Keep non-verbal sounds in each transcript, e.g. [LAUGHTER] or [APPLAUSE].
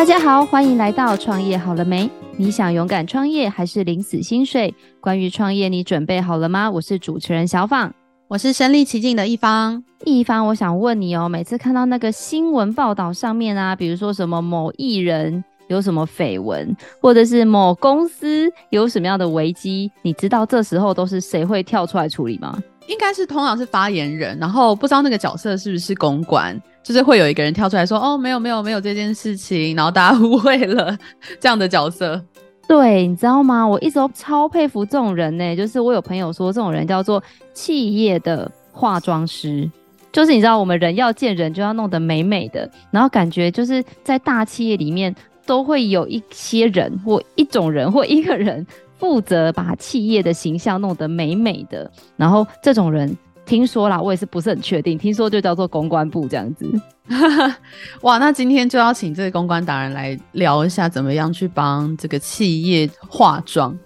大家好，欢迎来到创业好了没？你想勇敢创业还是领死薪水？关于创业，你准备好了吗？我是主持人小访，我是身临其境的一方。一方，我想问你哦，每次看到那个新闻报道上面啊，比如说什么某艺人有什么绯闻，或者是某公司有什么样的危机，你知道这时候都是谁会跳出来处理吗？应该是通常是发言人，然后不知道那个角色是不是公关。就是会有一个人跳出来说：“哦，没有没有没有这件事情。”然后大家 [LAUGHS] 误会了这样的角色。对，你知道吗？我一直都超佩服这种人呢。就是我有朋友说，这种人叫做企业的化妆师。就是你知道，我们人要见人就要弄得美美的，然后感觉就是在大企业里面都会有一些人或一种人或一个人负责把企业的形象弄得美美的。然后这种人。听说啦，我也是不是很确定。听说就叫做公关部这样子。[LAUGHS] 哇，那今天就要请这个公关达人来聊一下，怎么样去帮这个企业化妆。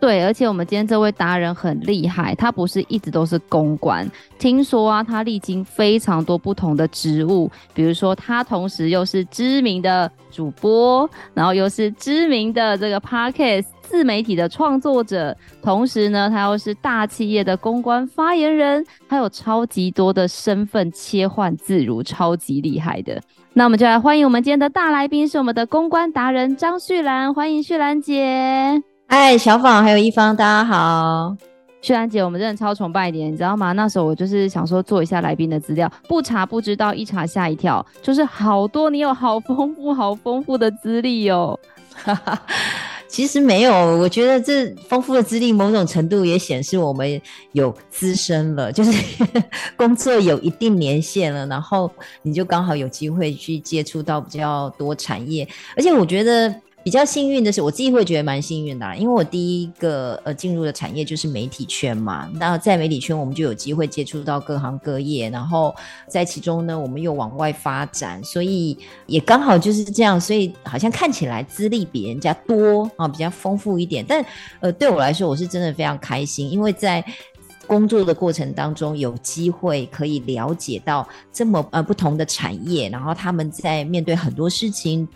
对，而且我们今天这位达人很厉害，他不是一直都是公关。听说啊，他历经非常多不同的职务，比如说他同时又是知名的主播，然后又是知名的这个 Podcast 自媒体的创作者，同时呢，他又是大企业的公关发言人，他有超级多的身份切换自如，超级厉害的。那我们就来欢迎我们今天的大来宾，是我们的公关达人张旭兰，欢迎旭兰姐。哎，小访还有一方，大家好。旭兰姐，我们真的超崇拜你，你知道吗？那时候我就是想说做一下来宾的资料，不查不知道，一查吓一跳，就是好多你有好丰富、好丰富的资历哦。其实没有，我觉得这丰富的资历，某种程度也显示我们有资深了，[LAUGHS] 就是工作有一定年限了，然后你就刚好有机会去接触到比较多产业，而且我觉得。比较幸运的是，我自己会觉得蛮幸运的，因为我第一个呃进入的产业就是媒体圈嘛。那在媒体圈，我们就有机会接触到各行各业，然后在其中呢，我们又往外发展，所以也刚好就是这样，所以好像看起来资历比人家多啊，比较丰富一点。但呃，对我来说，我是真的非常开心，因为在工作的过程当中，有机会可以了解到这么呃不同的产业，然后他们在面对很多事情、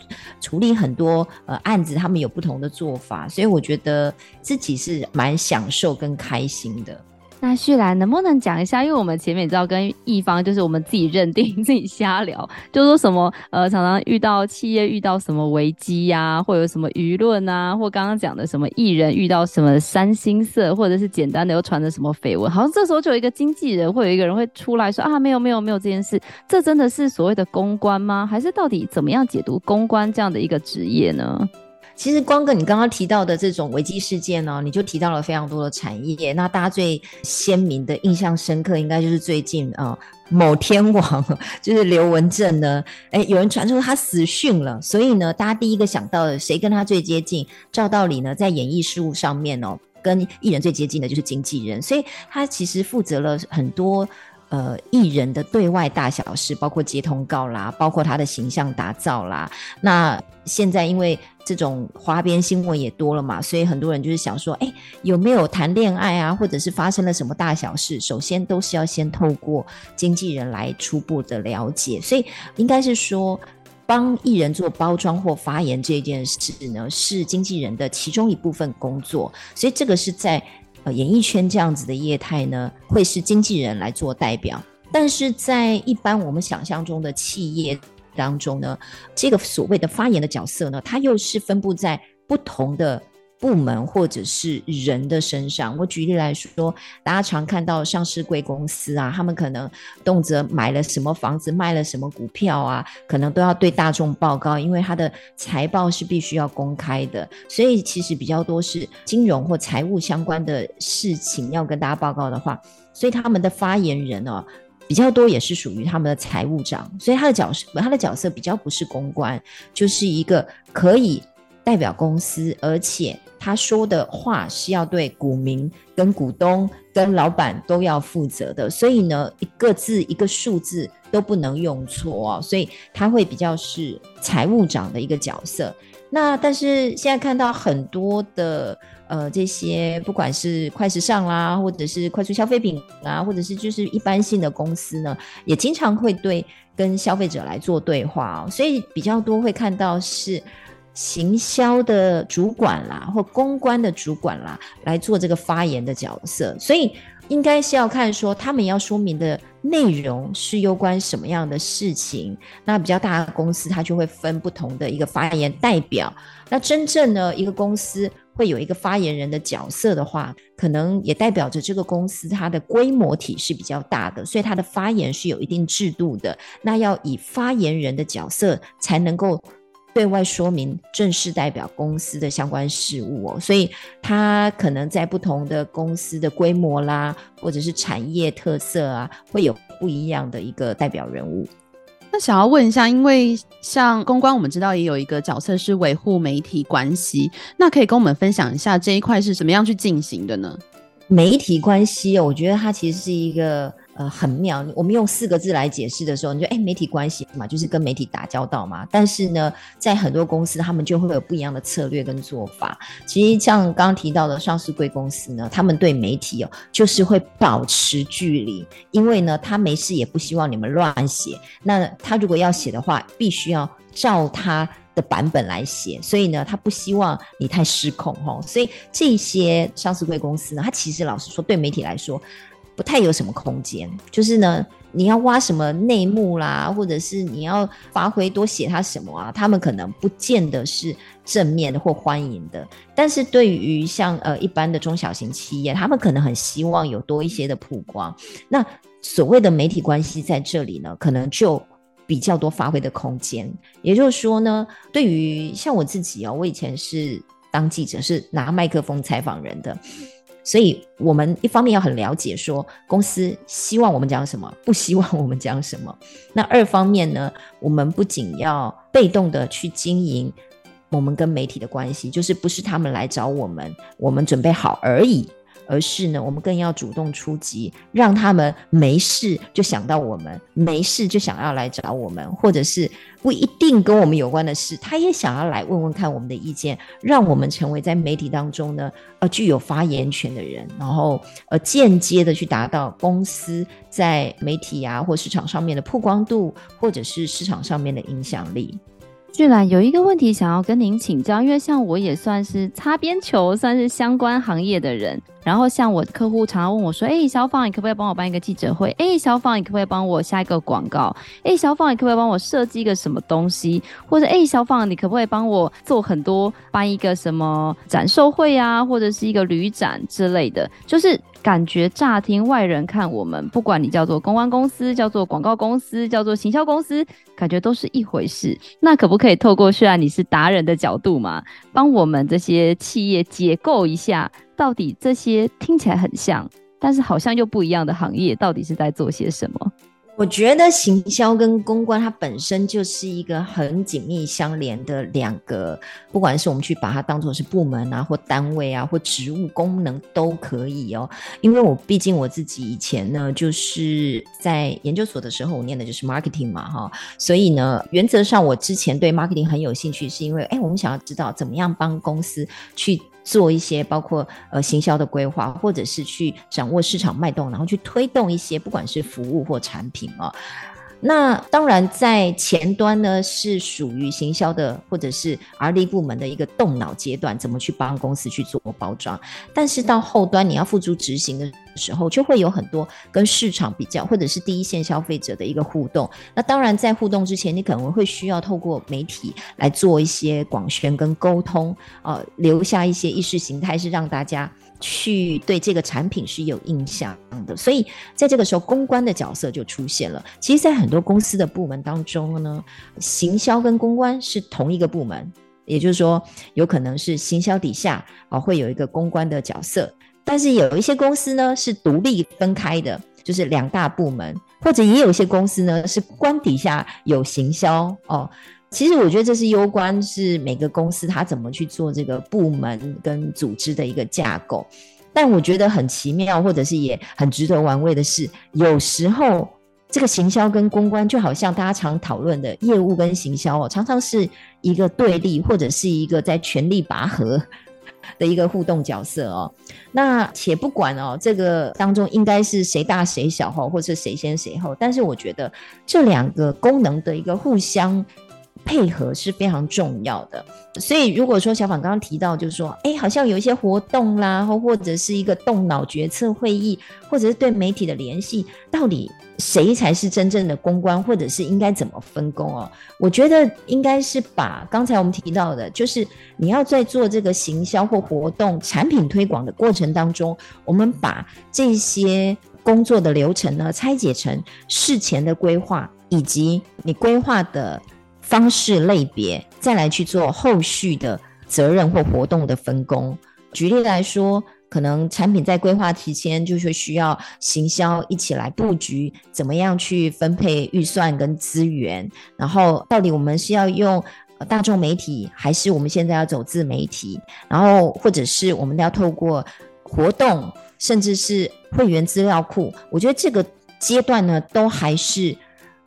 处理很多呃案子，他们有不同的做法，所以我觉得自己是蛮享受跟开心的。那旭岚能不能讲一下？因为我们前面也知道跟一方就是我们自己认定 [LAUGHS] 自己瞎聊，就说什么呃常常遇到企业遇到什么危机呀、或有什么舆论啊，或刚刚讲的什么艺人遇到什么三星色，或者是简单的又传的什么绯闻，好像这时候就有一个经纪人会有一个人会出来说啊没有没有没有这件事，这真的是所谓的公关吗？还是到底怎么样解读公关这样的一个职业呢？其实光跟你刚刚提到的这种危机事件呢、你就提到了非常多的产业。那大家最鲜明的印象深刻，应该就是最近啊、某天王 [LAUGHS] 就是刘文正呢，[LAUGHS] 哎，有人传出他死讯了，所以呢，大家第一个想到的谁跟他最接近？照道理呢，在演艺事务上面哦，跟艺人最接近的就是经纪人，所以他其实负责了很多。呃，艺人的对外大小事，包括接通告啦，包括他的形象打造啦。那现在因为这种花边新闻也多了嘛，所以很多人就是想说，哎，有没有谈恋爱啊，或者是发生了什么大小事？首先都是要先透过经纪人来初步的了解。所以应该是说，帮艺人做包装或发言这件事呢，是经纪人的其中一部分工作。所以这个是在。呃，演艺圈这样子的业态呢，会是经纪人来做代表，但是在一般我们想象中的企业当中呢，这个所谓的发言的角色呢，它又是分布在不同的。部门或者是人的身上，我举例来说，大家常看到上市贵公司啊，他们可能动辄买了什么房子，卖了什么股票啊，可能都要对大众报告，因为他的财报是必须要公开的，所以其实比较多是金融或财务相关的事情要跟大家报告的话，所以他们的发言人哦比较多，也是属于他们的财务长，所以他的角色他的角色比较不是公关，就是一个可以代表公司，而且。他说的话是要对股民、跟股东、跟老板都要负责的，所以呢，一个字、一个数字都不能用错哦。所以他会比较是财务长的一个角色。那但是现在看到很多的呃这些不管是快时尚啦，或者是快速消费品啊，或者是就是一般性的公司呢，也经常会对跟消费者来做对话哦，所以比较多会看到是行销的主管啦，或公关的主管啦来做这个发言的角色，所以应该是要看说他们要说明的。内容是有关什么样的事情？那比较大的公司，它就会分不同的一个发言代表。那真正呢，一个公司会有一个发言人的角色的话，可能也代表着这个公司它的规模体是比较大的，所以它的发言是有一定制度的。那要以发言人的角色才能够。对外说明正式代表公司的相关事务哦，所以他可能在不同的公司的规模啦，或者是产业特色啊，会有不一样的一个代表人物。那想要问一下，因为像公关，我们知道也有一个角色是维护媒体关系，那可以跟我们分享一下这一块是怎么样去进行的呢？媒体关系哦，我觉得它其实是一个。很妙。我们用四个字来解释的时候，你就哎，媒体关系嘛，就是跟媒体打交道嘛。但是呢，在很多公司，他们就会有不一样的策略跟做法。其实像刚刚提到的上市贵公司呢，他们对媒体哦，就是会保持距离，因为呢，他没事也不希望你们乱写。那他如果要写的话，必须要照他的版本来写，所以呢，他不希望你太失控哦。所以这些上市贵公司呢，他其实老实说，对媒体来说。不太有什么空间，就是呢，你要挖什么内幕啦，或者是你要发挥多写他什么啊，他们可能不见得是正面的或欢迎的。但是对于像呃一般的中小型企业，他们可能很希望有多一些的曝光。那所谓的媒体关系在这里呢，可能就比较多发挥的空间。也就是说呢，对于像我自己哦，我以前是当记者，是拿麦克风采访人的。所以，我们一方面要很了解，说公司希望我们讲什么，不希望我们讲什么。那二方面呢，我们不仅要被动的去经营我们跟媒体的关系，就是不是他们来找我们，我们准备好而已。而是呢，我们更要主动出击，让他们没事就想到我们，没事就想要来找我们，或者是不一定跟我们有关的事，他也想要来问问看我们的意见，让我们成为在媒体当中呢，呃，具有发言权的人，然后呃，间接的去达到公司在媒体啊或市场上面的曝光度，或者是市场上面的影响力。俊兰有一个问题想要跟您请教，因为像我也算是擦边球，算是相关行业的人。然后像我客户常常问我说：“哎，小芳，你可不可以帮我办一个记者会？哎，小芳，你可不可以帮我下一个广告？哎，小芳，你可不可以帮我设计一个什么东西？或者，哎，小芳，你可不可以帮我做很多办一个什么展售会啊，或者是一个旅展之类的？就是。”感觉乍听外人看我们，不管你叫做公关公司、叫做广告公司、叫做行销公司，感觉都是一回事。那可不可以透过虽然你是达人的角度嘛，帮我们这些企业解构一下，到底这些听起来很像，但是好像又不一样的行业，到底是在做些什么？我觉得行销跟公关，它本身就是一个很紧密相连的两个，不管是我们去把它当做是部门啊，或单位啊，或职务功能都可以哦。因为我毕竟我自己以前呢，就是在研究所的时候，我念的就是 marketing 嘛，哈，所以呢，原则上我之前对 marketing 很有兴趣，是因为，哎，我们想要知道怎么样帮公司去。做一些包括呃行销的规划，或者是去掌握市场脉动，然后去推动一些不管是服务或产品啊。那当然，在前端呢是属于行销的或者是 R&D 部门的一个动脑阶段，怎么去帮公司去做包装。但是到后端你要付诸执行的时候，就会有很多跟市场比较，或者是第一线消费者的一个互动。那当然，在互动之前，你可能会需要透过媒体来做一些广宣跟沟通，呃，留下一些意识形态，是让大家。去对这个产品是有印象的，所以在这个时候，公关的角色就出现了。其实，在很多公司的部门当中呢，行销跟公关是同一个部门，也就是说，有可能是行销底下啊会有一个公关的角色，但是有一些公司呢是独立分开的，就是两大部门，或者也有一些公司呢是官底下有行销哦。其实我觉得这是攸关是每个公司它怎么去做这个部门跟组织的一个架构，但我觉得很奇妙，或者是也很值得玩味的是，有时候这个行销跟公关就好像大家常讨论的业务跟行销哦，常常是一个对立，或者是一个在权力拔河的一个互动角色哦。那且不管哦，这个当中应该是谁大谁小哈，或者谁先谁后，但是我觉得这两个功能的一个互相。配合是非常重要的，所以如果说小访刚刚提到，就是说，哎，好像有一些活动啦，或或者是一个动脑决策会议，或者是对媒体的联系，到底谁才是真正的公关，或者是应该怎么分工哦？我觉得应该是把刚才我们提到的，就是你要在做这个行销或活动、产品推广的过程当中，我们把这些工作的流程呢拆解成事前的规划，以及你规划的。方式类别，再来去做后续的责任或活动的分工。举例来说，可能产品在规划提前就是需要行销一起来布局，怎么样去分配预算跟资源，然后到底我们是要用大众媒体，还是我们现在要走自媒体，然后或者是我们要透过活动，甚至是会员资料库。我觉得这个阶段呢，都还是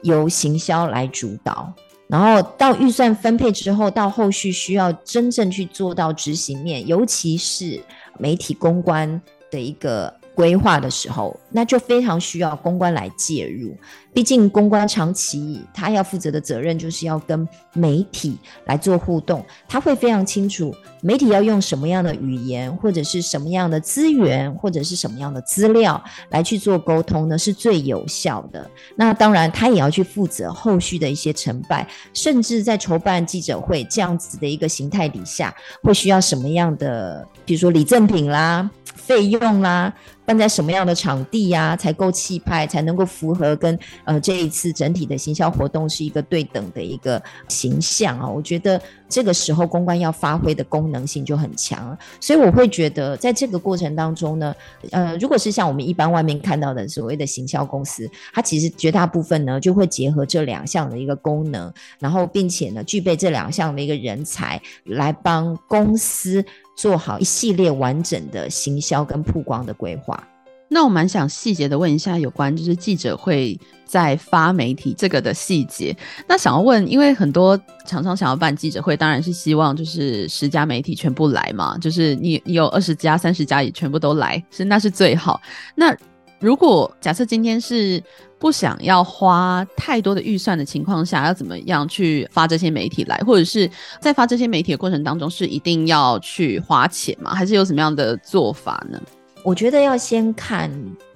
由行销来主导。然后到预算分配之后，到后续需要真正去做到执行面，尤其是媒体公关的一个。规划的时候，那就非常需要公关来介入。毕竟公关长期他要负责的责任就是要跟媒体来做互动，他会非常清楚媒体要用什么样的语言，或者是什么样的资源，或者是什么样的资料来去做沟通呢，是最有效的。那当然，他也要去负责后续的一些成败，甚至在筹办记者会这样子的一个形态底下，会需要什么样的，比如说礼赠品啦。费用啦、办在什么样的场地呀、才够气派，才能够符合跟呃这一次整体的行销活动是一个对等的一个形象啊？我觉得这个时候公关要发挥的功能性就很强，所以我会觉得在这个过程当中呢，呃，如果是像我们一般外面看到的所谓的行销公司，它其实绝大部分呢就会结合这两项的一个功能，然后并且呢具备这两项的一个人才来帮公司。做好一系列完整的行销跟曝光的规划。那我蛮想细节的问一下有关就是记者会在发媒体这个的细节。那想要问，因为很多厂商想要办记者会，当然是希望就是十家媒体全部来嘛，就是你你有二十家、三十家也全部都来，是那是最好。那如果假设今天是不想要花太多的预算的情况下，要怎么样去发这些媒体来？或者是在发这些媒体的过程当中，是一定要去花钱吗？还是有什么样的做法呢？我觉得要先看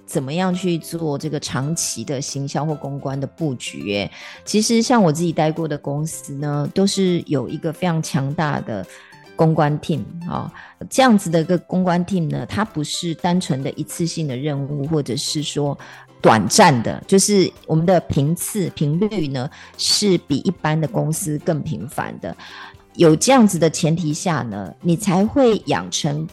怎么样去做这个长期的行销或公关的布局。其实像我自己待过的公司呢，都是有一个非常强大的。公关 team 啊，这样子的一个公关 team 呢，它不是单纯的一次性的任务，或者是说短暂的，就是我们的频次频率呢，是比一般的公司更频繁的。有这样子的前提下呢，你才会养成。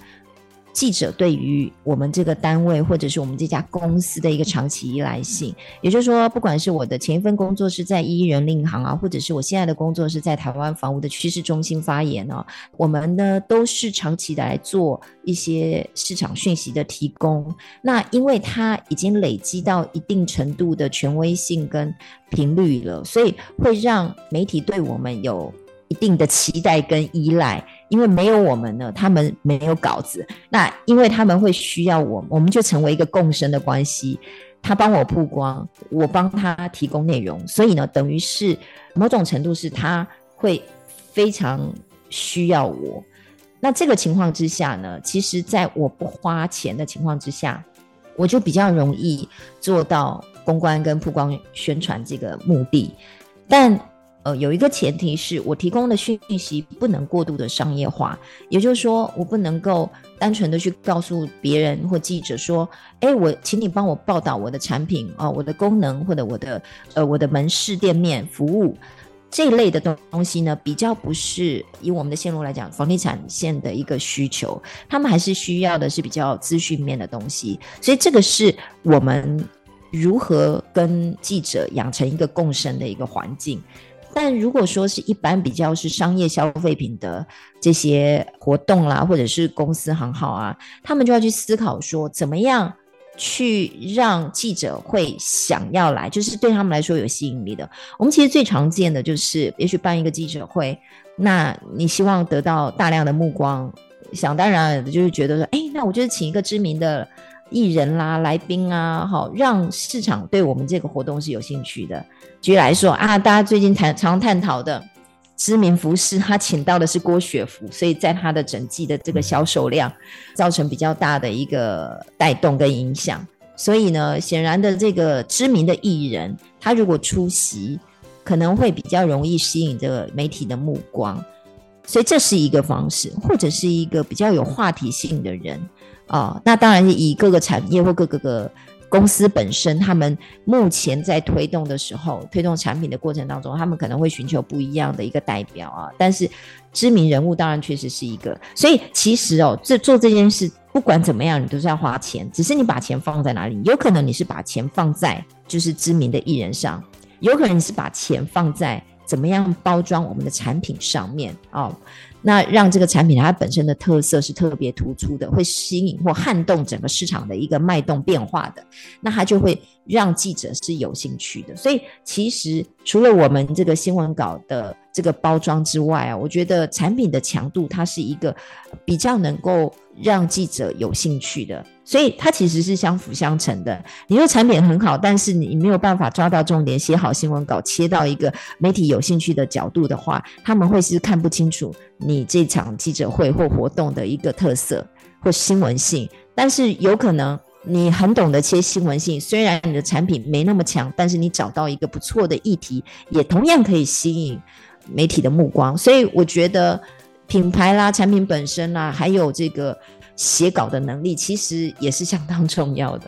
记者对于我们这个单位或者是我们这家公司的一个长期依赖性，也就是说，不管是我的前一份工作是在一人令行啊，或者是我现在的工作是在台湾房屋的趋势中心发言啊，我们呢都是长期的来做一些市场讯息的提供。那因为它已经累积到一定程度的权威性跟频率了，所以会让媒体对我们有一定的期待跟依赖。因为没有我们呢，他们没有稿子。那因为他们会需要我，我们就成为一个共生的关系。他帮我曝光，我帮他提供内容，所以呢，等于是某种程度是他会非常需要我。那这个情况之下呢，其实在我不花钱的情况之下，我就比较容易做到公关跟曝光宣传这个目的。但呃，有一个前提是我提供的讯息不能过度的商业化，也就是说，我不能够单纯的去告诉别人或记者说，哎，我请你帮我报道我的产品啊、我的功能或者我的呃我的门市店面服务。这一类的东东西呢，比较不是以我们的线路来讲，房地产线的一个需求，他们还是需要的是比较资讯面的东西，所以这个是我们如何跟记者养成一个共生的一个环境。但如果说是一般比较是商业消费品的这些活动啦，或者是公司行号啊，他们就要去思考说，怎么样去让记者会想要来，就是对他们来说有吸引力的。我们其实最常见的就是，也许办一个记者会，那你希望得到大量的目光，想当然的就是觉得说，哎，那我就是请一个知名的艺人啦、来宾啊，好，让市场对我们这个活动是有兴趣的。举例来说啊，大家最近谈常探讨的。知名服饰，他请到的是郭雪芙，所以在他的整季的这个销售量造成比较大的一个带动跟影响。所以呢，显然的这个知名的艺人，他如果出席，可能会比较容易吸引这个媒体的目光。所以这是一个方式，或者是一个比较有话题性的人啊、哦。那当然以各个产业或各个个。公司本身，他们目前在推动的时候，推动产品的过程当中，他们可能会寻求不一样的一个代表啊。但是知名人物当然确实是一个，所以其实哦，这做这件事不管怎么样，你都是要花钱，只是你把钱放在哪里？有可能你是把钱放在就是知名的艺人上，有可能你是把钱放在怎么样包装我们的产品上面哦。那让这个产品它本身的特色是特别突出的，会吸引或撼动整个市场的一个脉动变化的，那它就会让记者是有兴趣的。所以其实除了我们这个新闻稿的这个包装之外啊，我觉得产品的强度它是一个比较能够让记者有兴趣的。所以它其实是相辅相成的。你说产品很好，但是你没有办法抓到重点，写好新闻稿，切到一个媒体有兴趣的角度的话，他们会是看不清楚你这场记者会或活动的一个特色或新闻性。但是有可能你很懂得切新闻性，虽然你的产品没那么强，但是你找到一个不错的议题，也同样可以吸引媒体的目光。所以我觉得品牌啦、产品本身啦，还有这个。写稿的能力其实也是相当重要的。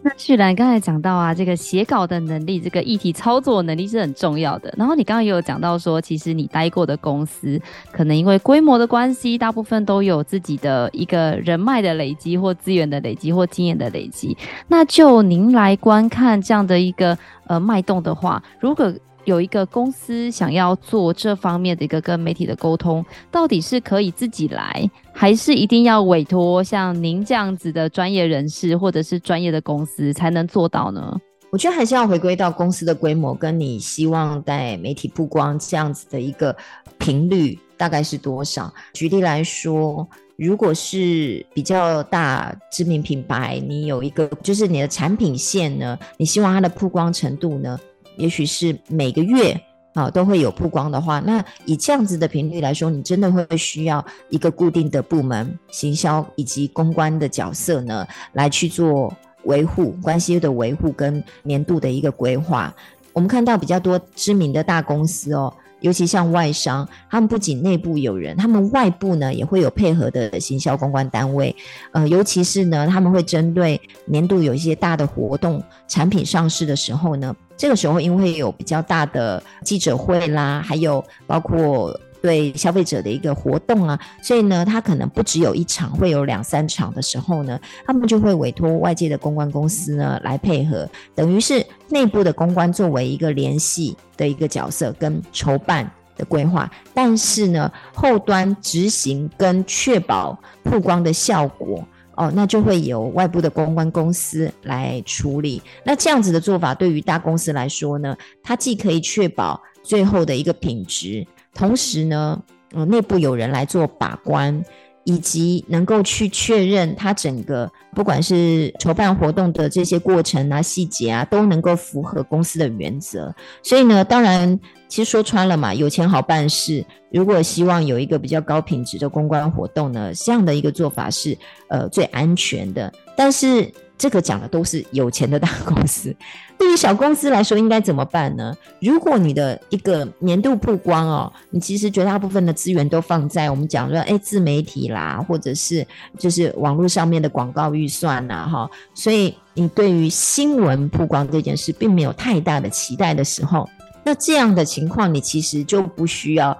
那旭兰刚才讲到啊，这个写稿的能力，这个议题操作能力是很重要的。然后你刚刚也有讲到说，其实你待过的公司，可能因为规模的关系，大部分都有自己的一个人脉的累积，或资源的累积，或经验的累积。那就您来观看这样的一个呃脉动的话，如果有一个公司想要做这方面的一个跟媒体的沟通，到底是可以自己来，还是一定要委托像您这样子的专业人士或者是专业的公司才能做到呢？我觉得还是要回归到公司的规模，跟你希望在媒体曝光这样子的一个频率大概是多少。举例来说，如果是比较大知名品牌，你有一个就是你的产品线呢，你希望它的曝光程度呢？也许是每个月啊都会有曝光的话，那以这样子的频率来说，你真的会需要一个固定的部门，行销以及公关的角色呢，来去做维护关系的维护跟年度的一个规划。我们看到比较多知名的大公司哦。尤其像外商，他们不仅内部有人，他们外部呢也会有配合的行销公关单位。呃，尤其是呢，他们会针对年度有一些大的活动、产品上市的时候呢，这个时候因为有比较大的记者会啦，还有包括。对消费者的一个活动啊，所以呢，他可能不只有一场，会有两三场的时候呢，他们就会委托外界的公关公司呢来配合，等于是内部的公关作为一个联系的一个角色跟筹办的规划，但是呢，后端执行跟确保曝光的效果哦，那就会由外部的公关公司来处理。那这样子的做法，对于大公司来说呢，它既可以确保最后的一个品质。同时呢，呃，内部有人来做把关，以及能够去确认它整个不管是筹办活动的这些过程啊、细节啊，都能够符合公司的原则。所以呢，当然，其实说穿了嘛，有钱好办事。如果希望有一个比较高品质的公关活动呢，这样的一个做法是呃最安全的。但是。这个讲的都是有钱的大公司，[LAUGHS] 对于小公司来说应该怎么办呢？如果你的一个年度曝光哦，你其实绝大部分的资源都放在我们讲说，哎，自媒体啦，或者是就是网络上面的广告预算呐，哈，所以你对于新闻曝光这件事并没有太大的期待的时候，那这样的情况你其实就不需要。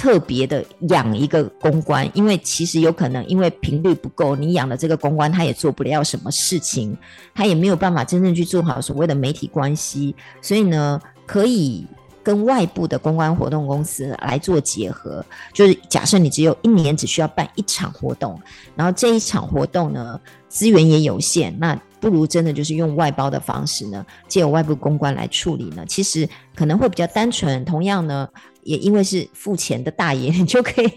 特别的养一个公关，因为其实有可能因为频率不够，你养的这个公关他也做不了什么事情，他也没有办法真正去做好所谓的媒体关系，所以呢，可以跟外部的公关活动公司来做结合，就是假设你只有一年只需要办一场活动，然后这一场活动呢，资源也有限，那不如真的就是用外包的方式呢，借由外部公关来处理呢，其实可能会比较单纯。同样呢，也因为是付钱的大爷，[LAUGHS] 你就可以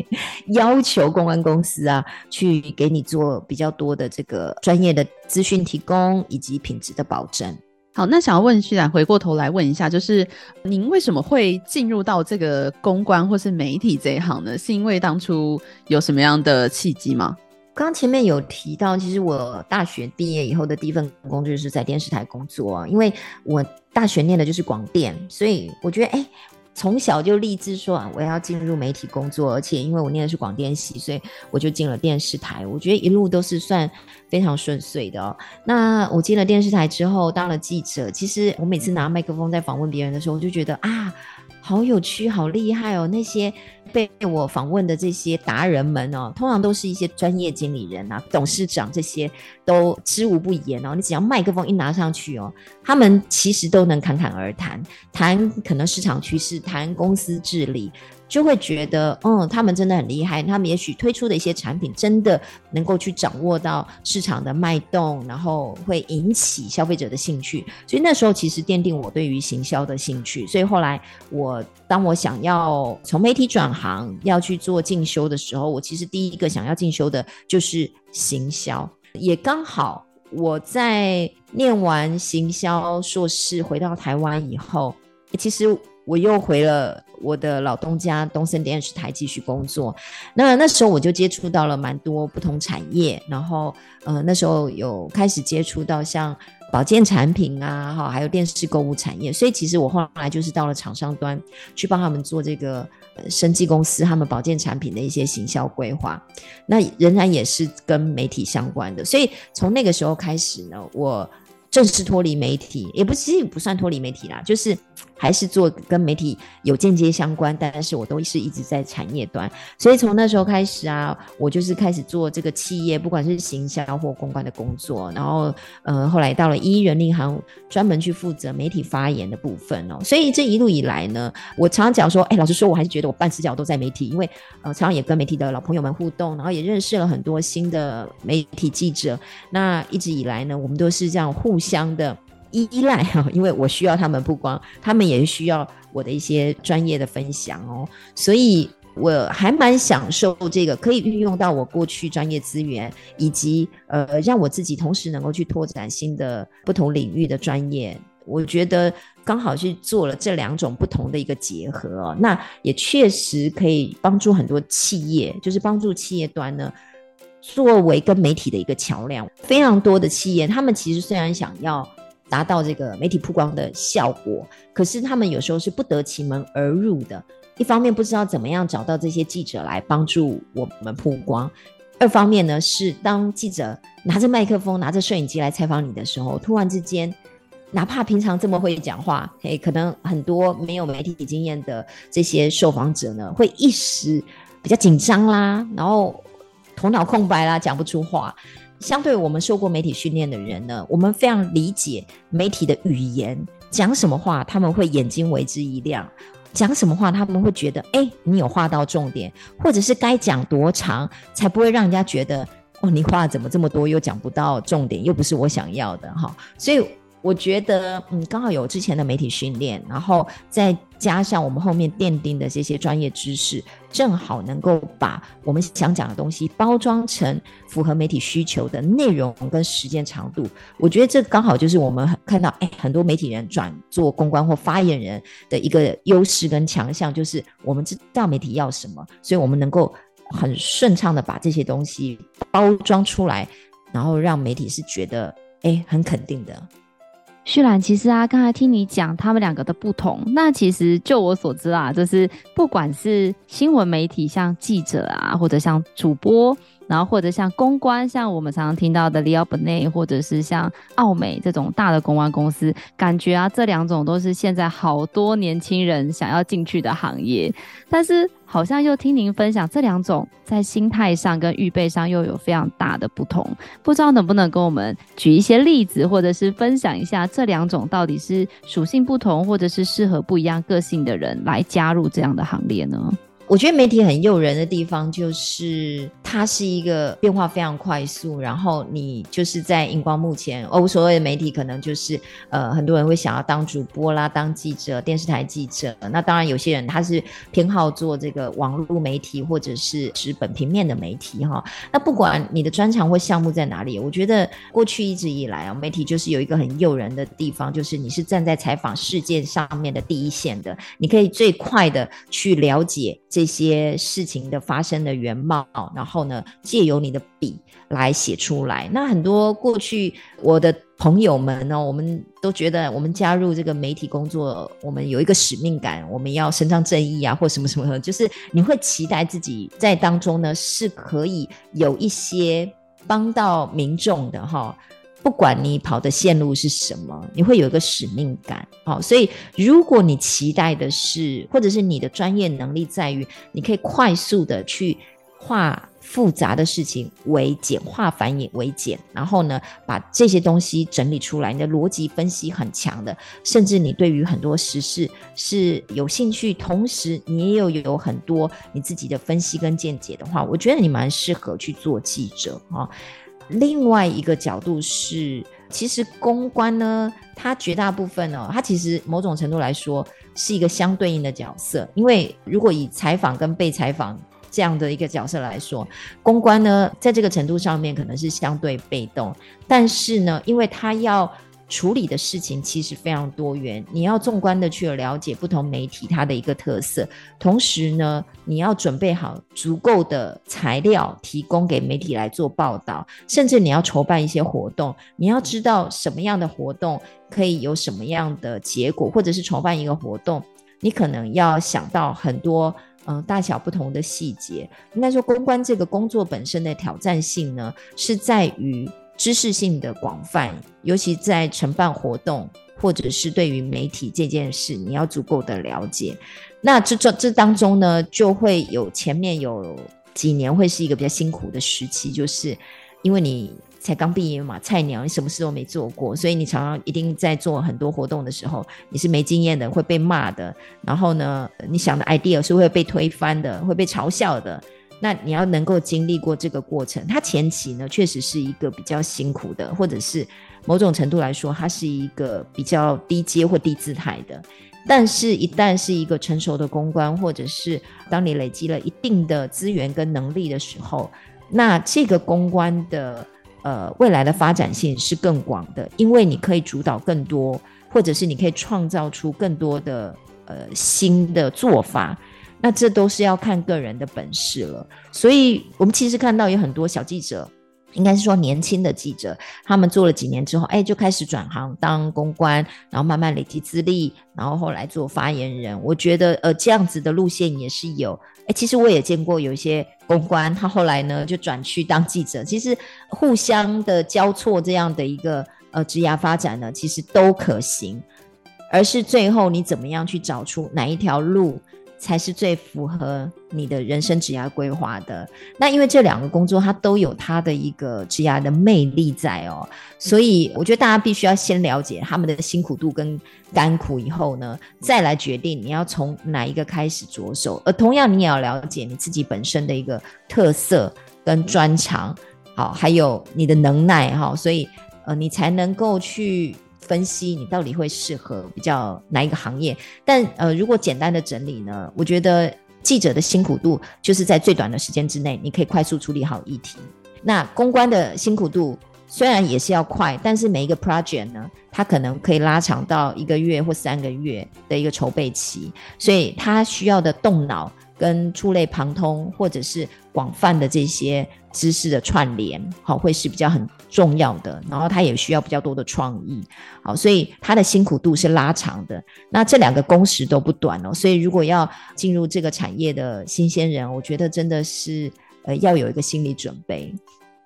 要求公关公司啊，去给你做比较多的这个专业的资讯提供以及品质的保证。好，那想要问旭冉，回过头来问一下，就是您为什么会进入到这个公关或是媒体这一行呢？是因为当初有什么样的契机吗？刚刚前面有提到，其实我大学毕业以后的第一份工作就是在电视台工作，因为我大学念的就是广电，所以我觉得哎。从小就立志说啊，我要进入媒体工作，而且因为我念的是广电系，所以我就进了电视台。我觉得一路都是算非常顺遂的哦。那我进了电视台之后，当了记者。其实我每次拿麦克风在访问别人的时候，我就觉得啊。好有趣，好厉害哦！那些被我访问的这些达人们哦，通常都是一些专业经理人啊、董事长，这些都知无不言哦。你只要麦克风一拿上去哦，他们其实都能侃侃而谈，谈可能市场趋势，谈公司治理。就会觉得，嗯，他们真的很厉害。他们也许推出的一些产品，真的能够去掌握到市场的脉动，然后会引起消费者的兴趣。所以那时候其实奠定我对于行销的兴趣。所以后来我当我想要从媒体转行，要去做进修的时候，我其实第一个想要进修的就是行销。也刚好我在念完行销硕士回到台湾以后，其实。我又回了我的老东家东森电视台继续工作，那那时候我就接触到了蛮多不同产业，然后呃那时候有开始接触到像保健产品啊，哈，还有电视购物产业，所以其实我后来就是到了厂商端去帮他们做这个生技公司他们保健产品的一些行销规划，那仍然也是跟媒体相关的，所以从那个时候开始呢，我。正式脱离媒体，也不其实不算脱离媒体啦，就是还是做跟媒体有间接相关，但是我都是一直在产业端，所以从那时候开始啊，我就是开始做这个企业，不管是行销或公关的工作，然后呃后来到了一人力行，专门去负责媒体发言的部分哦，所以这一路以来呢，我常常讲说，哎，老实说，我还是觉得我半只脚都在媒体，因为呃常常也跟媒体的老朋友们互动，然后也认识了很多新的媒体记者，那一直以来呢，我们都是这样互。相的依赖哈，因为我需要他们曝光，他们也需要我的一些专业的分享哦，所以我还蛮享受这个可以运用到我过去专业资源，以及呃让我自己同时能够去拓展新的不同领域的专业。我觉得刚好是做了这两种不同的一个结合哦，那也确实可以帮助很多企业，就是帮助企业端呢。作为跟媒体的一个桥梁，非常多的企业，他们其实虽然想要达到这个媒体曝光的效果，可是他们有时候是不得其门而入的。一方面不知道怎么样找到这些记者来帮助我们曝光，二方面呢是当记者拿着麦克风、拿着摄影机来采访你的时候，突然之间，哪怕平常这么会讲话，诶，可能很多没有媒体经验的这些受访者呢，会一时比较紧张啦，然后。头脑空白啦，讲不出话。相对我们受过媒体训练的人呢，我们非常理解媒体的语言，讲什么话他们会眼睛为之一亮，讲什么话他们会觉得，哎、你有画到重点，或者是该讲多长才不会让人家觉得，哦，你话怎么这么多，又讲不到重点，又不是我想要的哈。所以。我觉得，嗯，刚好有之前的媒体训练，然后再加上我们后面奠定的这些专业知识，正好能够把我们想讲的东西包装成符合媒体需求的内容跟时间长度。我觉得这刚好就是我们看到，哎，很多媒体人转做公关或发言人的一个优势跟强项，就是我们知道媒体要什么，所以我们能够很顺畅的把这些东西包装出来，然后让媒体是觉得，哎，很肯定的。旭然，其实啊，刚才听你讲他们两个的不同，那其实就我所知啊，就是不管是新闻媒体，像记者啊，或者像主播，然后或者像公关，像我们常常听到的 L'Oréal、Bonet，或者是像奥美这种大的公关公司，感觉啊，这两种都是现在好多年轻人想要进去的行业。但是好像又听您分享，这两种在心态上跟预备上又有非常大的不同。不知道能不能跟我们举一些例子，或者是分享一下这两种到底是属性不同，或者是适合不一样个性的人来加入这样的行列呢？我觉得媒体很诱人的地方，就是它是一个变化非常快速，然后你就是在荧光幕前。哦，所谓的媒体可能就是呃，很多人会想要当主播啦，当记者，电视台记者。那当然，有些人他是偏好做这个网络媒体或者是纸本平面的媒体哈。那不管你的专长或项目在哪里，我觉得过去一直以来啊，媒体就是有一个很诱人的地方，就是你是站在采访事件上面的第一线的，你可以最快的去了解。这些事情的发生的原貌，然后呢，借由你的笔来写出来。那很多过去我的朋友们呢，我们都觉得我们加入这个媒体工作，我们有一个使命感，我们要伸张正义啊，或什么什么的，就是你会期待自己在当中呢，是可以有一些帮到民众的哈。不管你跑的线路是什么，你会有一个使命感，好，所以如果你期待的是，或者是你的专业能力在于，你可以快速的去化复杂的事情为简，化繁也为简，然后呢，把这些东西整理出来，你的逻辑分析很强的，甚至你对于很多时事是有兴趣，同时你也有有很多你自己的分析跟见解的话，我觉得你蛮适合去做记者啊。另外一个角度是，其实公关呢，它绝大部分哦，它其实某种程度来说是一个相对应的角色。因为如果以采访跟被采访这样的一个角色来说，公关呢，在这个程度上面可能是相对被动，但是呢，因为它要处理的事情其实非常多元，你要纵观的去了解不同媒体它的一个特色，同时呢，你要准备好足够的材料提供给媒体来做报道，甚至你要筹办一些活动，你要知道什么样的活动可以有什么样的结果，或者是筹办一个活动，你可能要想到很多嗯、大小不同的细节。应该说，公关这个工作本身的挑战性呢，是在于。知识性的广泛，尤其在承办活动或者是对于媒体这件事，你要足够的了解。那这这这当中呢，就会有前面有几年会是一个比较辛苦的时期，就是因为你才刚毕业嘛，菜鸟，你什么事都没做过，所以你常常一定在做很多活动的时候，你是没经验的，会被骂的。然后呢，你想的 idea 是会被推翻的，会被嘲笑的。那你要能够经历过这个过程，它前期呢确实是一个比较辛苦的，或者是某种程度来说，它是一个比较低阶或低姿态的。但是，一旦是一个成熟的公关，或者是当你累积了一定的资源跟能力的时候，那这个公关的呃未来的发展性是更广的，因为你可以主导更多，或者是你可以创造出更多的呃新的做法。那这都是要看个人的本事了，所以我们其实看到有很多小记者，应该是说年轻的记者，他们做了几年之后，哎，就开始转行当公关，然后慢慢累积资历，然后后来做发言人。我觉得，呃，这样子的路线也是有。哎，其实我也见过有一些公关，他后来呢就转去当记者。其实互相的交错这样的一个呃职涯发展呢，其实都可行，而是最后你怎么样去找出哪一条路。才是最符合你的人生职涯规划的。那因为这两个工作，它都有它的一个职涯的魅力在哦，所以我觉得大家必须要先了解他们的辛苦度跟甘苦以后呢，再来决定你要从哪一个开始着手。而同样，你也要了解你自己本身的一个特色跟专长，好，还有你的能耐哈，所以呃，你才能够去。分析你到底会适合比较哪一个行业？但呃，如果简单的整理呢，我觉得记者的辛苦度就是在最短的时间之内，你可以快速处理好议题。那公关的辛苦度虽然也是要快，但是每一个 project 呢，它可能可以拉长到一个月或三个月的一个筹备期，所以它需要的动脑。跟触类旁通，或者是广泛的这些知识的串联，好，会是比较很重要的。然后他也需要比较多的创意，好，所以他的辛苦度是拉长的。那这两个工时都不短哦，所以如果要进入这个产业的新鲜人，我觉得真的是呃要有一个心理准备。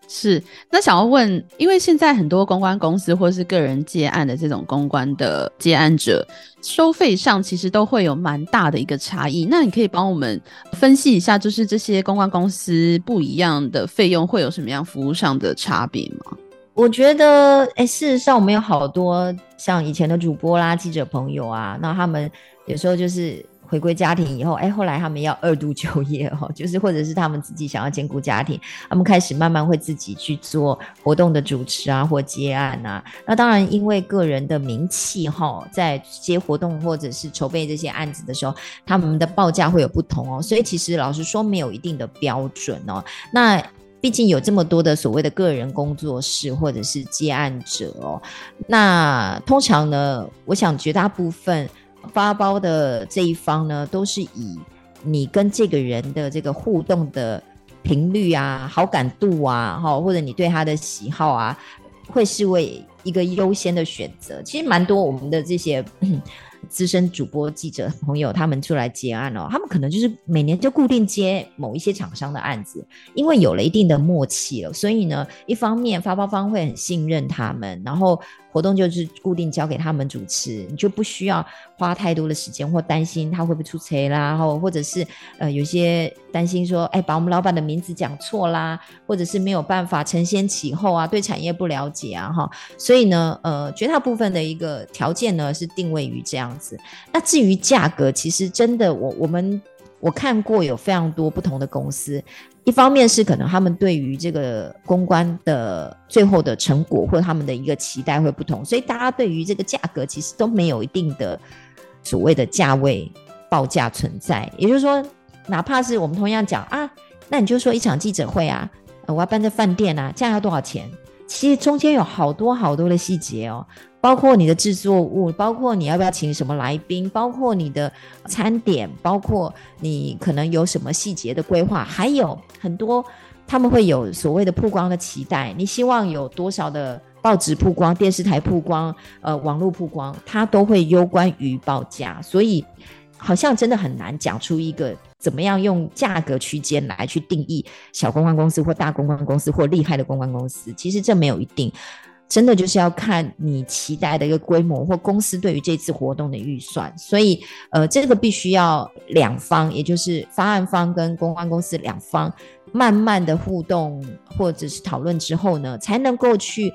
是，那想要问，因为现在很多公关公司或是个人接案的这种公关的接案者，收费上其实都会有蛮大的一个差异。那你可以帮我们分析一下，就是这些公关公司不一样的费用会有什么样服务上的差别吗？我觉得，哎、事实上我们有好多像以前的主播啦、记者朋友啊，那他们有时候就是。回归家庭以后，哎，后来他们要二度就业哈，[LAUGHS] 就是或者是他们自己想要兼顾家庭，他们开始慢慢会自己去做活动的主持啊，或接案啊。那当然，因为个人的名气哈，在接活动或者是筹备这些案子的时候，他们的报价会有不同哦。所以其实老实说，没有一定的标准哦。那毕竟有这么多的所谓的个人工作室或者是接案者哦，那通常呢，我想绝大部分。发包的这一方呢，都是以你跟这个人的这个互动的频率啊、好感度啊，哈，或者你对他的喜好啊，会视为一个优先的选择。其实蛮多我们的这些。资深主播、记者朋友，他们出来接案哦，他们可能就是每年就固定接某一些厂商的案子，因为有了一定的默契了，所以呢，一方面发包方会很信任他们，然后活动就是固定交给他们主持，你就不需要花太多的时间或担心他会不会出错啦，然后或者是呃有些担心说，哎，把我们老板的名字讲错啦，或者是没有办法承先启后啊，对产业不了解啊，哈，所以呢，呃，绝大部分的一个条件呢是定位于这样子。那至于价格，其实真的，我我们我看过有非常多不同的公司。一方面是可能他们对于这个公关的最后的成果或者他们的一个期待会不同，所以大家对于这个价格其实都没有一定的所谓的价位报价存在。也就是说，哪怕是我们同样讲啊，那你就说一场记者会啊，我要办在饭店啊，这样要多少钱？其实中间有好多好多的细节哦。包括你的制作物，包括你要不要请什么来宾，包括你的餐点，包括你可能有什么细节的规划，还有很多他们会有所谓的曝光的期待。你希望有多少的报纸曝光、电视台曝光、呃网络曝光，它都会攸关于报价。所以好像真的很难讲出一个怎么样用价格区间来去定义小公关公司或大公关公司或厉害的公关公司。其实这没有一定。真的就是要看你期待的一个规模或公司对于这次活动的预算，所以呃，这个必须要两方，也就是发案方跟公关公司两方慢慢的互动或者是讨论之后呢，才能够去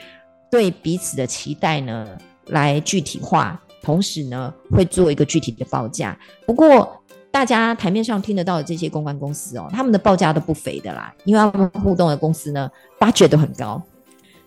对彼此的期待呢来具体化，同时呢会做一个具体的报价。不过大家台面上听得到的这些公关公司哦，他们的报价都不菲的啦，因为他们互动的公司呢，budget 都很高。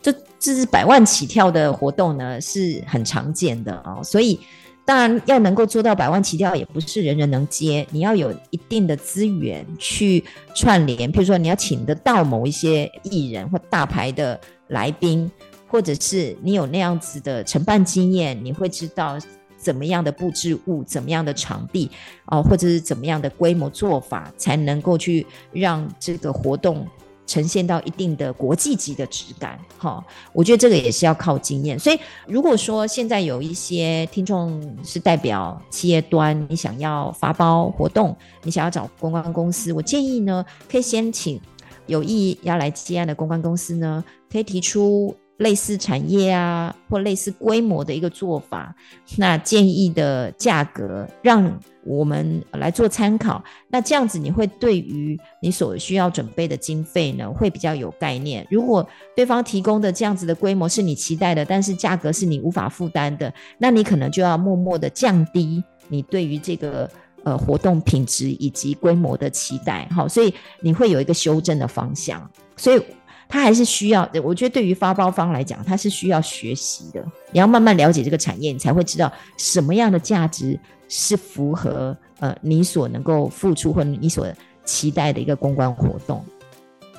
这这是百万起跳的活动呢，是很常见的哦。所以当然要能够做到百万起跳，也不是人人能接。你要有一定的资源去串联，譬如说你要请得到某一些艺人或大牌的来宾，或者是你有那样子的承办经验，你会知道怎么样的布置物、怎么样的场地哦，或者是怎么样的规模做法，才能够去让这个活动。呈现到一定的国际级的质感，哈，我觉得这个也是要靠经验。所以，如果说现在有一些听众是代表企业端，你想要发包活动，你想要找公关公司，我建议呢，可以先请有意要来接案的公关公司呢，可以提出。类似产业啊，或类似规模的一个做法，那建议的价格让我们来做参考。那这样子，你会对于你所需要准备的经费呢，会比较有概念。如果对方提供的这样子的规模是你期待的，但是价格是你无法负担的，那你可能就要默默的降低你对于这个呃活动品质以及规模的期待。好，所以你会有一个修正的方向。所以。它还是需要，我觉得对于发包方来讲，它是需要学习的。你要慢慢了解这个产业，你才会知道什么样的价值是符合呃你所能够付出或你所期待的一个公关活动。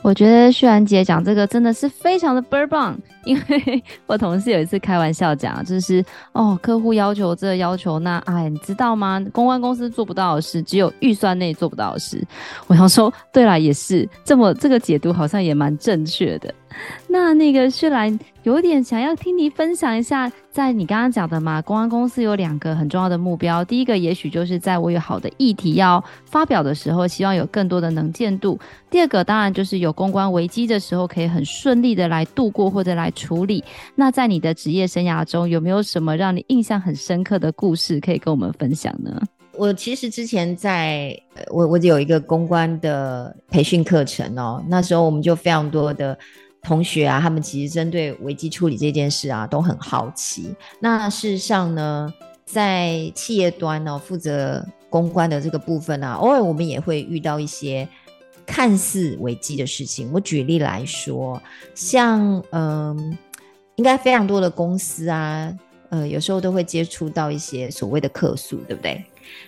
我觉得旭然姐讲这个真的是非常的倍儿棒，因为我同事有一次开玩笑讲，就是哦，客户要求这要求那，哎，你知道吗？公关公司做不到的事，只有预算内做不到的事。我想说，对啦，也是这么这个解读好像也蛮正确的。[LAUGHS] 那那个旭来有点想要听你分享一下，在你刚刚讲的嘛，公关公司有两个很重要的目标，第一个也许就是在我有好的议题要发表的时候，希望有更多的能见度；第二个当然就是有公关危机的时候，可以很顺利的来度过或者来处理。那在你的职业生涯中，有没有什么让你印象很深刻的故事可以跟我们分享呢？我其实之前在，我我有一个公关的培训课程哦，那时候我们就非常多的同学啊，他们其实针对危机处理这件事啊都很好奇。那事实上呢，在企业端呢，负责公关的这个部分啊，偶尔我们也会遇到一些看似危机的事情。我举例来说，像嗯，应该非常多的公司啊，呃，有时候都会接触到一些所谓的客诉，对不对？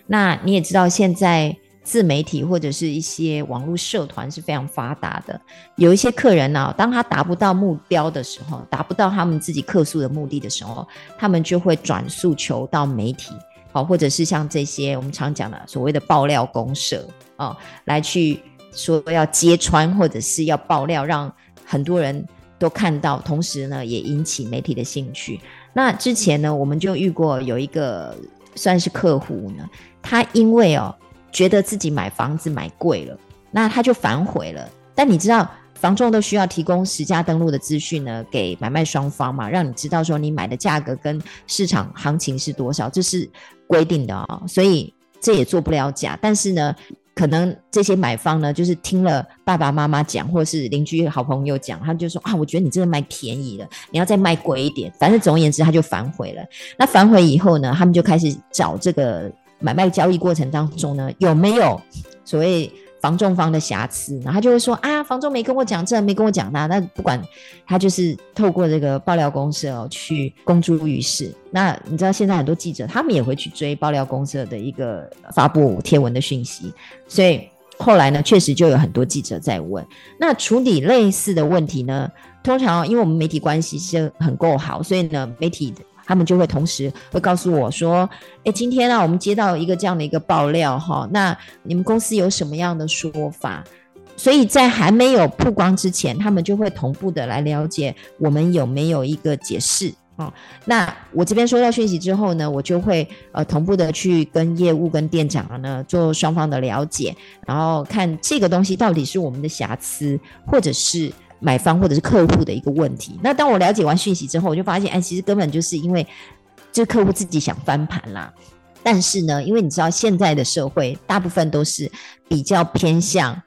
那你也知道，现在自媒体或者是一些网络社团是非常发达的。有一些客人呢、当他达不到目标的时候，达不到他们自己客诉的目的的时候，他们就会转诉求到媒体，好，或者是像这些我们常讲的所谓的爆料公社啊，来去说要揭穿或者是要爆料，让很多人都看到，同时呢也引起媒体的兴趣。那之前呢，我们就遇过有一个。算是客户呢，他因为哦觉得自己买房子买贵了，那他就反悔了。但你知道，房仲都需要提供实价登录的资讯呢，给买卖双方嘛，让你知道说你买的价格跟市场行情是多少，这是规定的哦。所以这也做不了假。但是呢。可能这些买方呢，就是听了爸爸妈妈讲，或是邻居好朋友讲，他就说啊，我觉得你这个卖便宜了，你要再卖贵一点。反正总而言之，他就反悔了。那反悔以后呢，他们就开始找这个买卖交易过程当中呢，有没有所谓。房仲方的瑕疵，然后他就会说啊，房仲没跟我讲这，没跟我讲那，那不管他就是透过这个爆料公社哦去公诸于世。那你知道现在很多记者他们也会去追爆料公社的一个发布贴文的讯息，所以后来呢，确实就有很多记者在问。那处理类似的问题呢，通常因为我们媒体关系是很够好，所以呢，媒体。他们就会同时会告诉我说：“诶，今天呢、我们接到一个这样的一个爆料哈，那你们公司有什么样的说法？所以在还没有曝光之前，他们就会同步的来了解我们有没有一个解释啊。那我这边收到讯息之后呢，我就会呃同步的去跟业务跟店长呢做双方的了解，然后看这个东西到底是我们的瑕疵，或者是。”买方或者是客户的一个问题。那当我了解完讯息之后，我就发现，哎，其实根本就是因为这客户自己想翻盘啦。但是呢，因为你知道现在的社会大部分都是比较偏向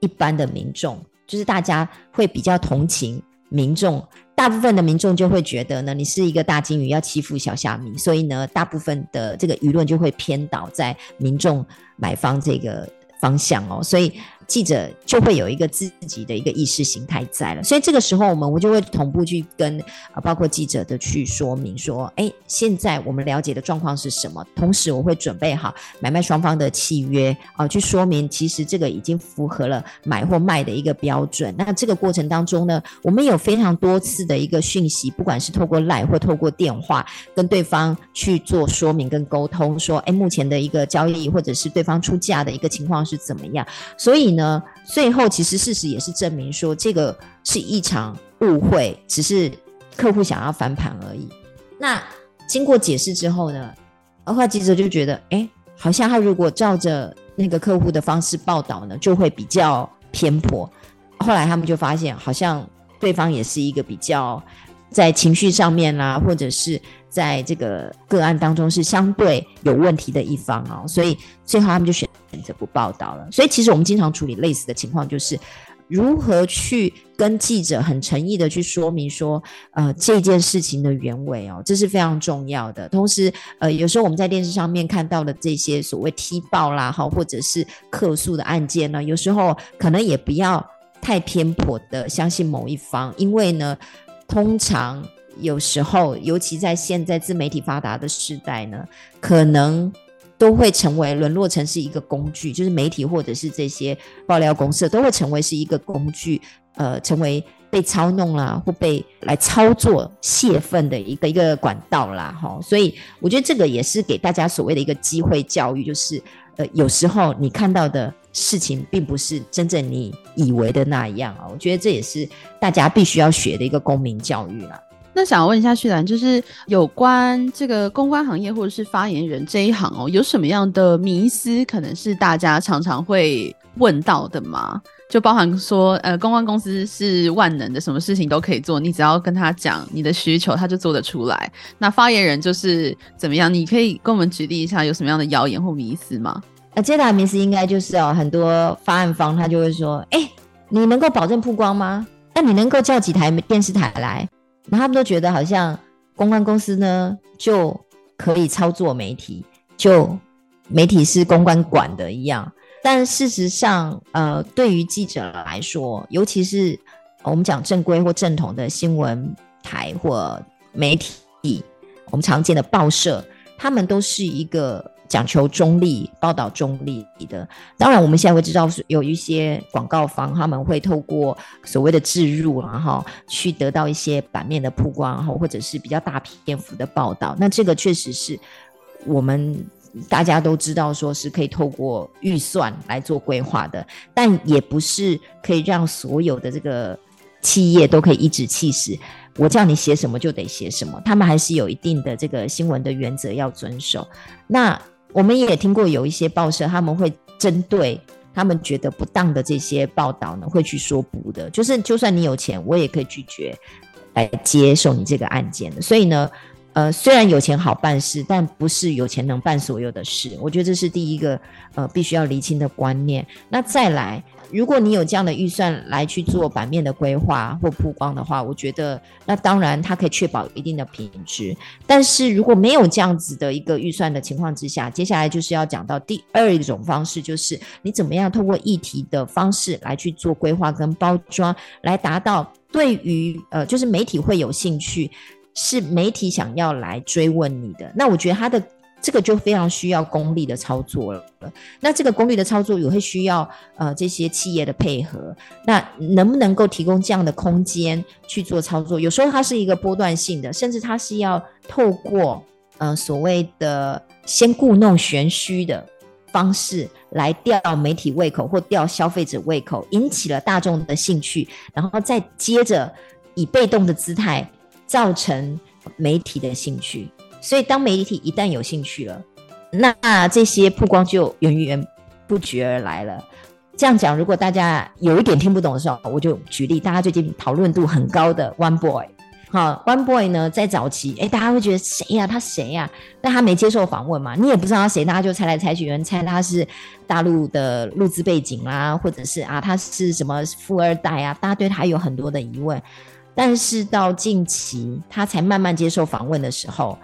一般的民众，就是大家会比较同情民众。大部分的民众就会觉得呢，你是一个大鲸鱼要欺负小虾米，所以呢，大部分的这个舆论就会偏倒在民众买方这个方向哦，所以。记者就会有一个自己的一个意识形态在了，所以这个时候我们我就会同步去跟啊，包括记者的去说明说，哎，现在我们了解的状况是什么？同时我会准备好买卖双方的契约啊，去说明其实这个已经符合了买或卖的一个标准。那这个过程当中呢，我们有非常多次的一个讯息，不管是透过赖或透过电话跟对方去做说明跟沟通，说，哎，目前的一个交易或者是对方出价的一个情况是怎么样？所以呢。呢，最后其实事实也是证明说，这个是一场误会，只是客户想要翻盘而已。那经过解释之后呢，后来记者就觉得，哎，好像他如果照着那个客户的方式报道呢，就会比较偏颇。后来他们就发现，好像对方也是一个比较在情绪上面啦，或者是在这个个案当中是相对有问题的一方哦，所以最后他们就选。选择不报道了，所以其实我们经常处理类似的情况，就是如何去跟记者很诚意的去说明说，呃，这件事情的原委哦，这是非常重要的。同时，呃，有时候我们在电视上面看到的这些所谓踢爆啦，哈，或者是客诉的案件呢，有时候可能也不要太偏颇的相信某一方，因为呢，通常有时候，尤其在现在自媒体发达的时代呢，可能。都会成为沦落成是一个工具，就是媒体或者是这些爆料公社都会成为是一个工具，呃，成为被操弄啦或被来操作泄愤的一个一个管道啦，哈。所以我觉得这个也是给大家所谓的一个机会教育，就是呃，有时候你看到的事情并不是真正你以为的那样啊。我觉得这也是大家必须要学的一个公民教育啦。那想问一下旭岚，就是有关这个公关行业或者是发言人这一行哦，有什么样的迷思，可能是大家常常会问到的吗？就包含说，呃，公关公司是万能的，什么事情都可以做，你只要跟他讲你的需求，他就做得出来。那发言人就是怎么样？你可以跟我们举例一下，有什么样的谣言或迷思吗？呃，这大的迷思应该就是哦，很多发案方他就会说，哎、你能够保证曝光吗？那你能够叫几台电视台来？那他们都觉得好像公关公司呢就可以操作媒体，就媒体是公关管的一样。但事实上，呃，对于记者来说，尤其是我们讲正规或正统的新闻台或媒体，我们常见的报社，他们都是一个讲求中立、报道中立的。当然，我们现在会知道有一些广告方，他们会透过所谓的置入，然后去得到一些版面的曝光，然后或者是比较大篇幅的报道。那这个确实是我们。大家都知道，说是可以透过预算来做规划的，但也不是可以让所有的这个企业都可以一指气使，我叫你写什么就得写什么，他们还是有一定的这个新闻的原则要遵守。那我们也听过有一些报社，他们会针对他们觉得不当的这些报道呢，会去说不的，就是就算你有钱，我也可以拒绝来接受你这个案件。所以呢。呃，虽然有钱好办事，但不是有钱能办所有的事。我觉得这是第一个呃必须要厘清的观念。那再来，如果你有这样的预算来去做版面的规划或曝光的话，我觉得那当然它可以确保一定的品质。但是如果没有这样子的一个预算的情况之下，接下来就是要讲到第二种方式，就是你怎么样通过议题的方式来去做规划跟包装，来达到对于呃就是媒体会有兴趣。是媒体想要来追问你的，那我觉得他的这个就非常需要功力的操作了。那这个功力的操作也会需要呃这些企业的配合。那能不能够提供这样的空间去做操作？有时候它是一个波段性的，甚至它是要透过呃所谓的先故弄玄虚的方式来吊媒体胃口或吊消费者胃口，引起了大众的兴趣，然后再接着以被动的姿态。造成媒体的兴趣，所以当媒体一旦有兴趣了，那这些曝光就源源不绝而来了。这样讲，如果大家有一点听不懂的时候，我就举例，大家最近讨论度很高的 One Boy，好，One Boy 呢，在早期，哎，大家会觉得谁呀？他谁呀？但他没接受访问嘛，你也不知道他谁，大家就猜来猜去，有人猜他是大陆的陆资背景啦，或者是啊，他是什么富二代啊？大家对他有很多的疑问。但是到近期，他才慢慢接受访问的时候，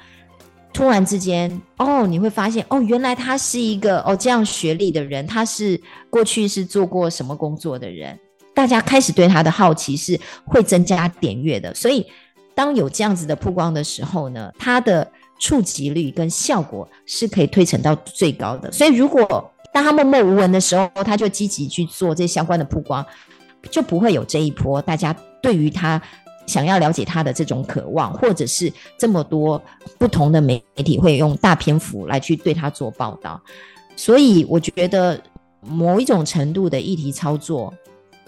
突然之间，哦，你会发现，哦，原来他是一个哦这样学历的人，他是过去是做过什么工作的人，大家开始对他的好奇是会增加点阅的。所以，当有这样子的曝光的时候呢，他的触及率跟效果是可以推陈到最高的。所以，如果当他默默无闻的时候，他就积极去做这相关的曝光，就不会有这一波大家。对于他想要了解他的这种渴望，或者是这么多不同的媒体会用大篇幅来去对他做报道，所以我觉得某一种程度的议题操作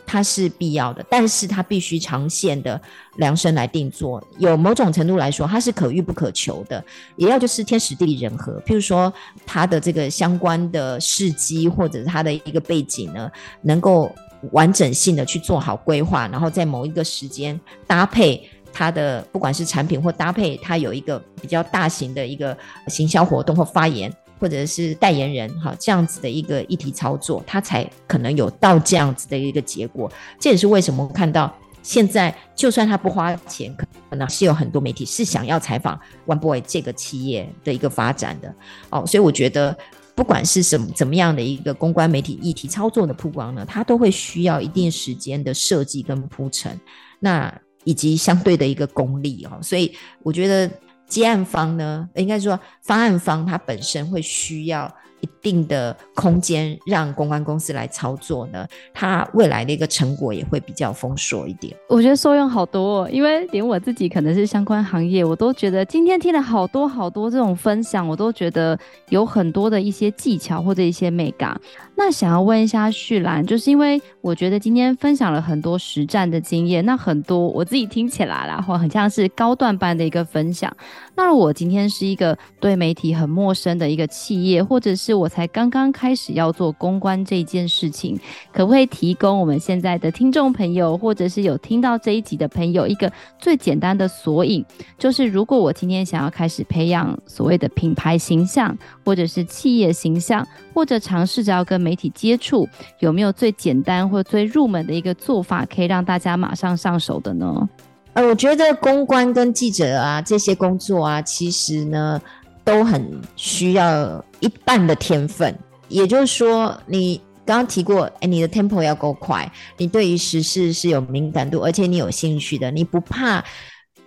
它是必要的，但是它必须长线的量身来定做。有某种程度来说，它是可遇不可求的，也要就是天时地利人和。譬如说，他的这个相关的事迹或者是他的一个背景呢，能够。完整性的去做好规划，然后在某一个时间搭配它的不管是产品或搭配它有一个比较大型的一个行销活动或发言，或者是代言人哈，这样子的一个议题操作，它才可能有到这样子的一个结果。这也是为什么看到现在就算他不花钱，可能是有很多媒体是想要采访 One Boy 这个企业的一个发展的哦，所以我觉得。不管是什么怎么样的一个公关媒体议题操作的曝光呢，它都会需要一定时间的设计跟铺陈，那以及相对的一个功力哦。所以我觉得接案方呢，应该说方案方他本身会需要一定的空间让公关公司来操作呢，它未来的一个成果也会比较丰硕一点。我觉得受用好多哦，因为连我自己可能是相关行业，我都觉得今天听了好多好多这种分享，我都觉得有很多的一些技巧或者一些美感。那想要问一下旭兰，就是因为我觉得今天分享了很多实战的经验，那很多我自己听起来啦，或很像是高段班的一个分享。那我今天是一个对媒体很陌生的一个企业，或者是我才刚刚开始要做公关这件事情，可不可以提供我们现在的听众朋友，或者是有听到这一集的朋友一个最简单的索引？就是如果我今天想要开始培养所谓的品牌形象，或者是企业形象，或者尝试着要跟媒体接触，有没有最简单或最入门的一个做法，可以让大家马上上手的呢？呃，我觉得公关跟记者啊这些工作啊，其实呢都很需要一半的天分。也就是说，你刚刚提过，哎，你的 tempo 要够快，你对于时事是有敏感度，而且你有兴趣的，你不怕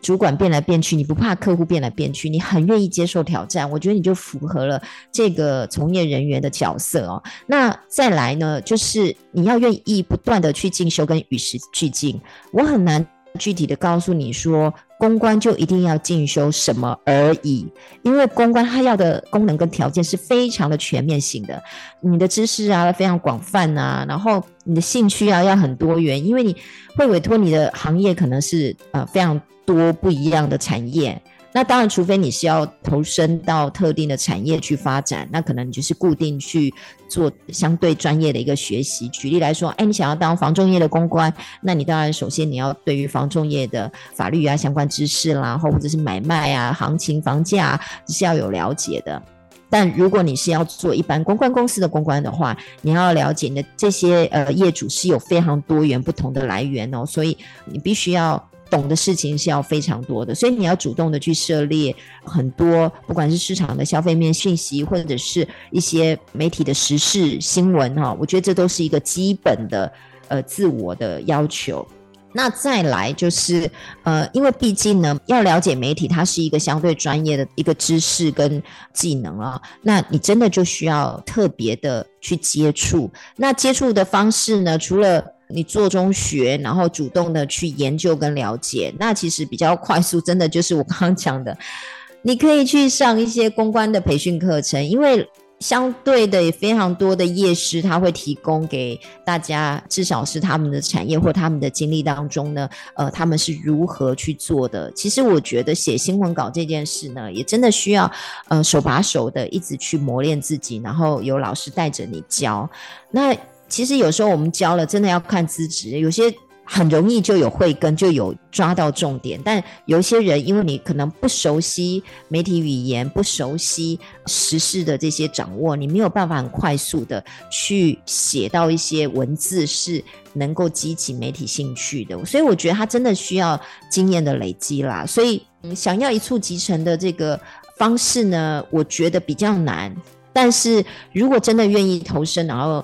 主管变来变去，你不怕客户变来变去，你很愿意接受挑战。我觉得你就符合了这个从业人员的角色哦。那再来呢，就是你要愿意不断的去进修跟与时俱进。我很难。具体的告诉你说，公关就一定要进修什么而已，因为公关它要的功能跟条件是非常的全面性的，你的知识啊非常广泛啊，然后你的兴趣啊要很多元，因为你会委托你的行业可能是呃非常多不一样的产业。那当然，除非你是要投身到特定的产业去发展，那可能你就是固定去做相对专业的一个学习。举例来说，哎，你想要当房仲业的公关，那你当然首先你要对于房仲业的法律啊相关知识啦，或者是买卖啊、行情、房价是要有了解的。但如果你是要做一般公关公司的公关的话，你要了解你的这些呃业主是有非常多元不同的来源哦，所以你必须要。懂的事情是要非常多的，所以你要主动的去涉猎很多，不管是市场的消费面讯息，或者是一些媒体的时事新闻哈，我觉得这都是一个基本的呃自我的要求。那再来就是呃，因为毕竟呢，要了解媒体，它是一个相对专业的一个知识跟技能啊，那你真的就需要特别的去接触。那接触的方式呢，除了你做中学，然后主动的去研究跟了解，那其实比较快速。真的就是我刚刚讲的，你可以去上一些公关的培训课程，因为相对的也非常多的业师他会提供给大家，至少是他们的产业或他们的经历当中呢，呃，他们是如何去做的。其实我觉得写新闻稿这件事呢，也真的需要呃手把手的一直去磨练自己，然后有老师带着你教。那其实有时候我们教了，真的要看资质。有些很容易就有慧根，就有抓到重点。但有些人，因为你可能不熟悉媒体语言，不熟悉时事的这些掌握，你没有办法很快速的去写到一些文字是能够激起媒体兴趣的。所以我觉得他真的需要经验的累积啦。所以，嗯，想要一蹴即成的这个方式呢，我觉得比较难。但是如果真的愿意投身，然后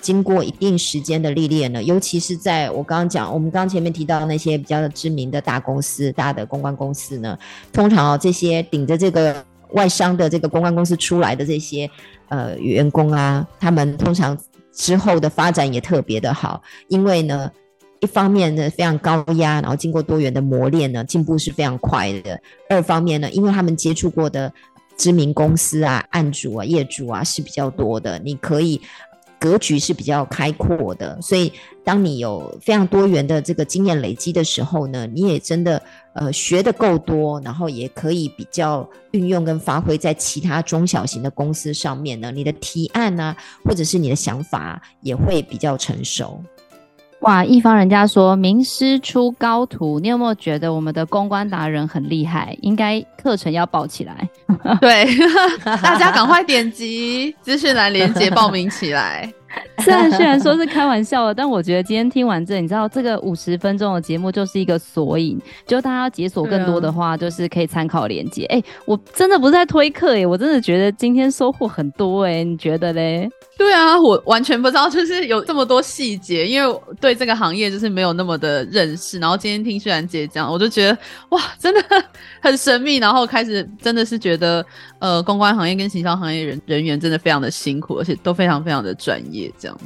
经过一定时间的历练呢，尤其是在我刚刚讲，我们刚前面提到那些比较知名的大公司、大的公关公司呢，通常哦，这些顶着这个外商的这个公关公司出来的这些呃员工啊，他们通常之后的发展也特别的好，因为呢，一方面呢非常高压，然后经过多元的磨练呢，进步是非常快的；二方面呢，因为他们接触过的知名公司啊、案主啊、业主啊是比较多的，你可以。格局是比较开阔的，所以当你有非常多元的这个经验累积的时候呢，你也真的呃学的够多，然后也可以比较运用跟发挥在其他中小型的公司上面呢，你的提案啊，或者是你的想法也会比较成熟。哇，一方人家说名师出高徒，你有没有觉得我们的公关达人很厉害？应该课程要报起来。对，[LAUGHS] 大家赶快点击资讯栏链接报名起来。[LAUGHS] 虽然虽然说是开玩笑的，但我觉得今天听完这，你知道这个五十分钟的节目就是一个索引，就大家要解锁更多的话，就是可以参考连接。哎、我真的不是在推课耶，我真的觉得今天收获很多哎，你觉得嘞？对啊，我完全不知道，就是有这么多细节，因为对这个行业就是没有那么的认识。然后今天听旭然姐讲，我就觉得哇，真的很神秘。然后开始真的是觉得，呃，公关行业跟行销行业人人员真的非常的辛苦，而且都非常非常的专业，这样。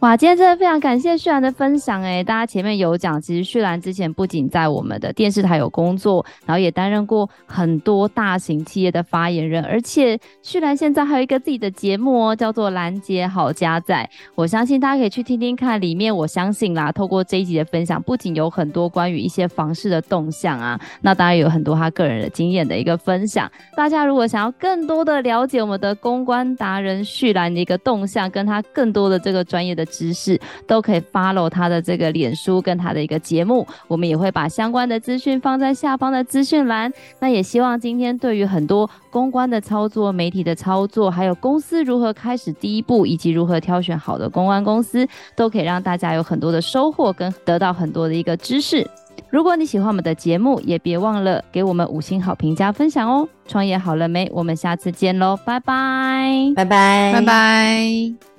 哇，今天真的非常感谢旭然的分享诶，大家前面有讲，其实旭然之前不仅在我们的电视台有工作，然后也担任过很多大型企业的发言人，而且旭然现在还有一个自己的节目哦，叫做《兰姐好家在》。我相信大家可以去听听看，里面我相信啦，透过这一集的分享，不仅有很多关于一些房市的动向啊，那当然有很多他个人的经验的一个分享。大家如果想要更多的了解我们的公关达人旭然的一个动向，跟他更多的这个专业的。知识都可以 follow 他的这个脸书跟他的一个节目，我们也会把相关的资讯放在下方的资讯栏。那也希望今天对于很多公关的操作、媒体的操作，还有公司如何开始第一步，以及如何挑选好的公关公司，都可以让大家有很多的收获跟得到很多的一个知识。如果你喜欢我们的节目，也别忘了给我们五星好评加分享哦。创业好了没？我们下次见喽，拜拜，拜拜，拜拜。